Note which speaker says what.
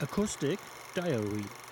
Speaker 1: Acoustic Diary.